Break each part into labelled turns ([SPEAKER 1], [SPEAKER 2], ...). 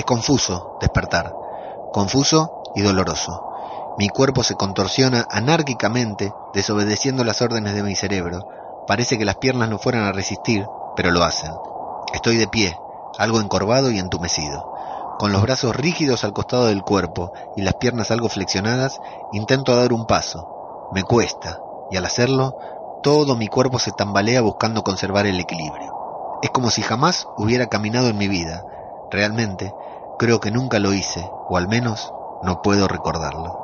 [SPEAKER 1] Es confuso despertar, confuso y doloroso. Mi cuerpo se contorsiona anárquicamente, desobedeciendo las órdenes de mi cerebro. Parece que las piernas no fueran a resistir, pero lo hacen. Estoy de pie, algo encorvado y entumecido. Con los brazos rígidos al costado del cuerpo y las piernas algo flexionadas, intento dar un paso. Me cuesta, y al hacerlo, todo mi cuerpo se tambalea buscando conservar el equilibrio. Es como si jamás hubiera caminado en mi vida. Realmente, creo que nunca lo hice, o al menos no puedo recordarlo.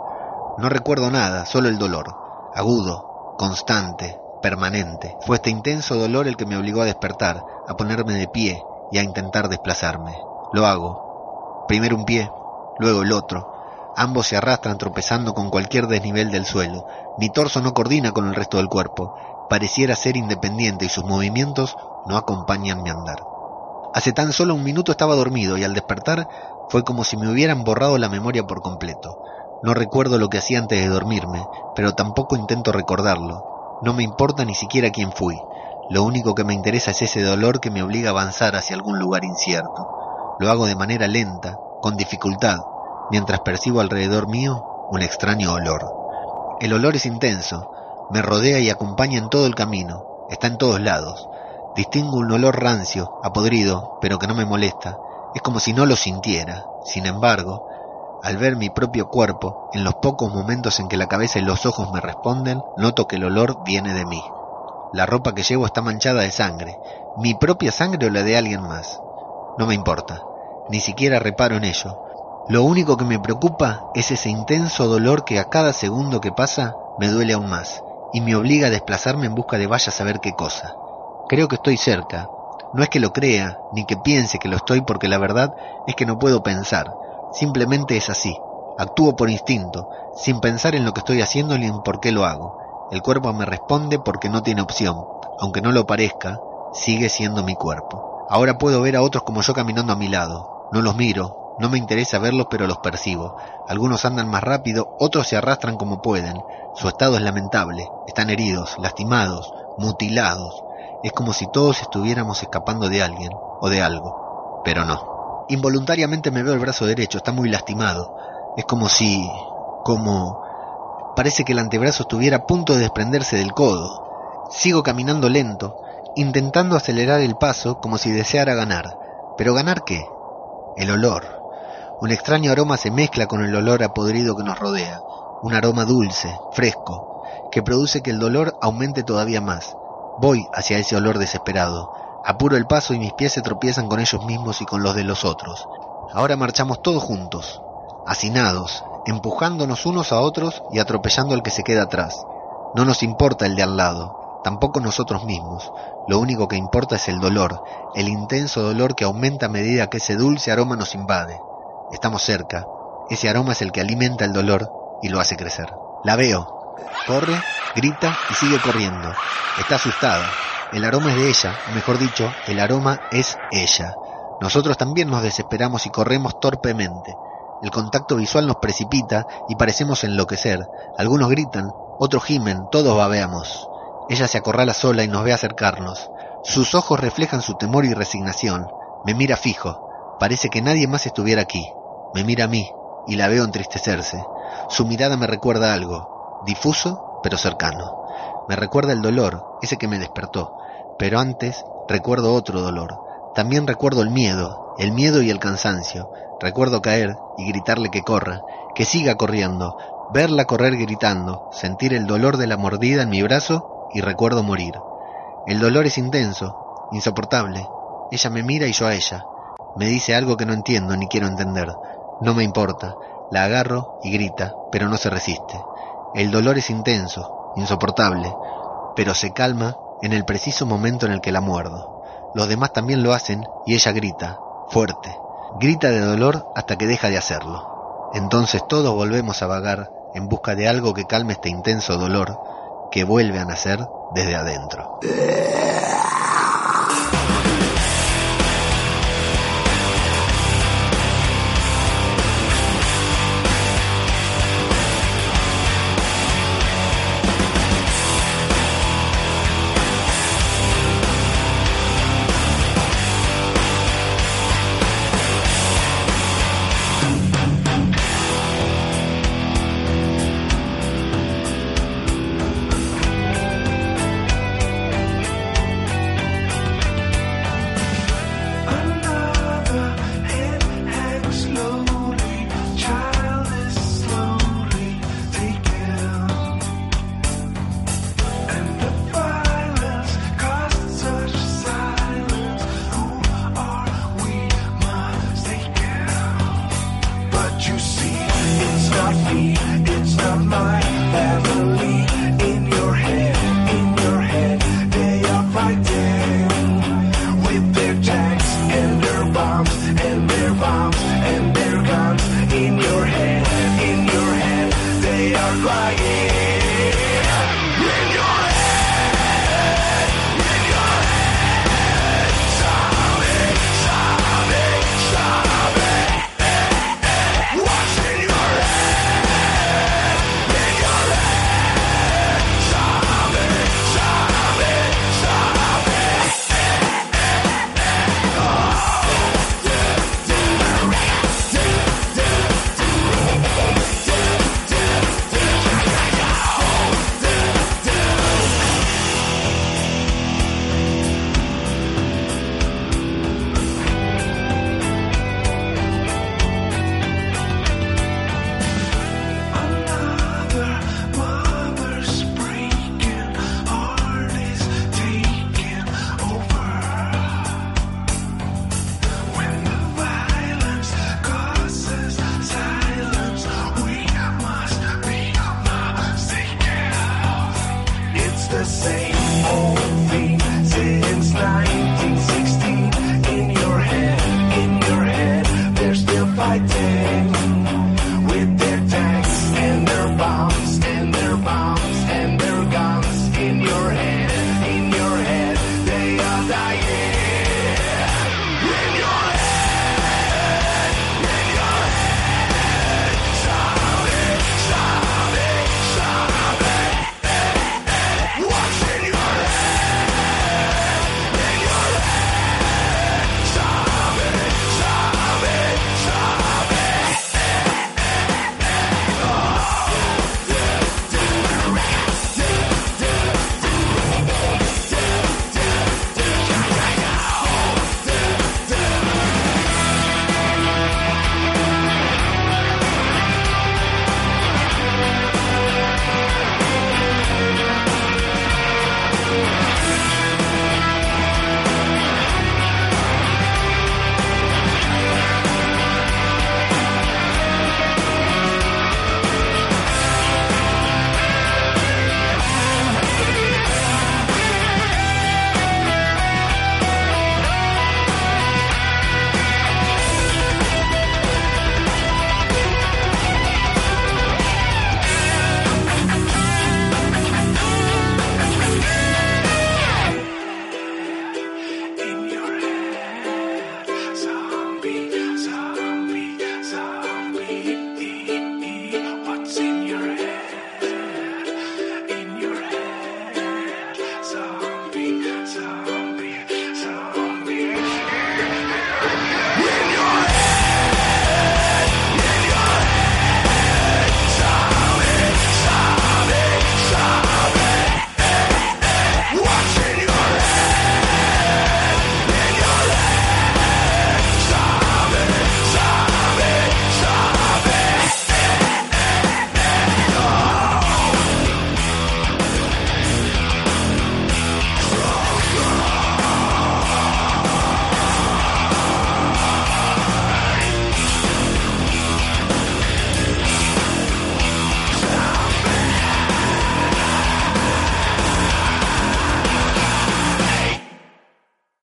[SPEAKER 1] No recuerdo nada, solo el dolor, agudo, constante, permanente. Fue este intenso dolor el que me obligó a despertar, a ponerme de pie y a intentar desplazarme. Lo hago. Primero un pie, luego el otro. Ambos se arrastran tropezando con cualquier desnivel del suelo. Mi torso no coordina con el resto del cuerpo. Pareciera ser independiente y sus movimientos no acompañan mi andar. Hace tan solo un minuto estaba dormido y al despertar fue como si me hubieran borrado la memoria por completo. No recuerdo lo que hacía antes de dormirme, pero tampoco intento recordarlo. No me importa ni siquiera quién fui. Lo único que me interesa es ese dolor que me obliga a avanzar hacia algún lugar incierto. Lo hago de manera lenta, con dificultad, mientras percibo alrededor mío un extraño olor. El olor es intenso, me rodea y acompaña en todo el camino, está en todos lados. Distingo un olor rancio, apodrido, pero que no me molesta. Es como si no lo sintiera. Sin embargo, al ver mi propio cuerpo, en los pocos momentos en que la cabeza y los ojos me responden, noto que el olor viene de mí. La ropa que llevo está manchada de sangre, mi propia sangre o la de alguien más. No me importa, ni siquiera reparo en ello. Lo único que me preocupa es ese intenso dolor que a cada segundo que pasa me duele aún más y me obliga a desplazarme en busca de vaya a saber qué cosa. Creo que estoy cerca. No es que lo crea, ni que piense que lo estoy porque la verdad es que no puedo pensar. Simplemente es así. Actúo por instinto, sin pensar en lo que estoy haciendo ni en por qué lo hago. El cuerpo me responde porque no tiene opción. Aunque no lo parezca, sigue siendo mi cuerpo. Ahora puedo ver a otros como yo caminando a mi lado. No los miro, no me interesa verlos, pero los percibo. Algunos andan más rápido, otros se arrastran como pueden. Su estado es lamentable. Están heridos, lastimados, mutilados. Es como si todos estuviéramos escapando de alguien o de algo. Pero no. Involuntariamente me veo el brazo derecho, está muy lastimado. Es como si... como... Parece que el antebrazo estuviera a punto de desprenderse del codo. Sigo caminando lento, intentando acelerar el paso como si deseara ganar. ¿Pero ganar qué? El olor. Un extraño aroma se mezcla con el olor a podrido que nos rodea. Un aroma dulce, fresco, que produce que el dolor aumente todavía más. Voy hacia ese olor desesperado. Apuro el paso y mis pies se tropiezan con ellos mismos y con los de los otros. Ahora marchamos todos juntos, hacinados, empujándonos unos a otros y atropellando al que se queda atrás. No nos importa el de al lado, tampoco nosotros mismos. Lo único que importa es el dolor, el intenso dolor que aumenta a medida que ese dulce aroma nos invade. Estamos cerca. Ese aroma es el que alimenta el dolor y lo hace crecer. La veo. Corre, grita y sigue corriendo. Está asustada. El aroma es de ella, mejor dicho, el aroma es ella. Nosotros también nos desesperamos y corremos torpemente. El contacto visual nos precipita y parecemos enloquecer. Algunos gritan, otros gimen, todos babeamos. Ella se acorrala sola y nos ve acercarnos. Sus ojos reflejan su temor y resignación. Me mira fijo. Parece que nadie más estuviera aquí. Me mira a mí y la veo entristecerse. Su mirada me recuerda algo, difuso pero cercano. Me recuerda el dolor, ese que me despertó. Pero antes recuerdo otro dolor. También recuerdo el miedo, el miedo y el cansancio. Recuerdo caer y gritarle que corra, que siga corriendo, verla correr gritando, sentir el dolor de la mordida en mi brazo y recuerdo morir. El dolor es intenso, insoportable. Ella me mira y yo a ella. Me dice algo que no entiendo ni quiero entender. No me importa. La agarro y grita, pero no se resiste. El dolor es intenso, insoportable, pero se calma en el preciso momento en el que la muerdo. Los demás también lo hacen y ella grita, fuerte, grita de dolor hasta que deja de hacerlo. Entonces todos volvemos a vagar en busca de algo que calme este intenso dolor que vuelve a nacer desde adentro.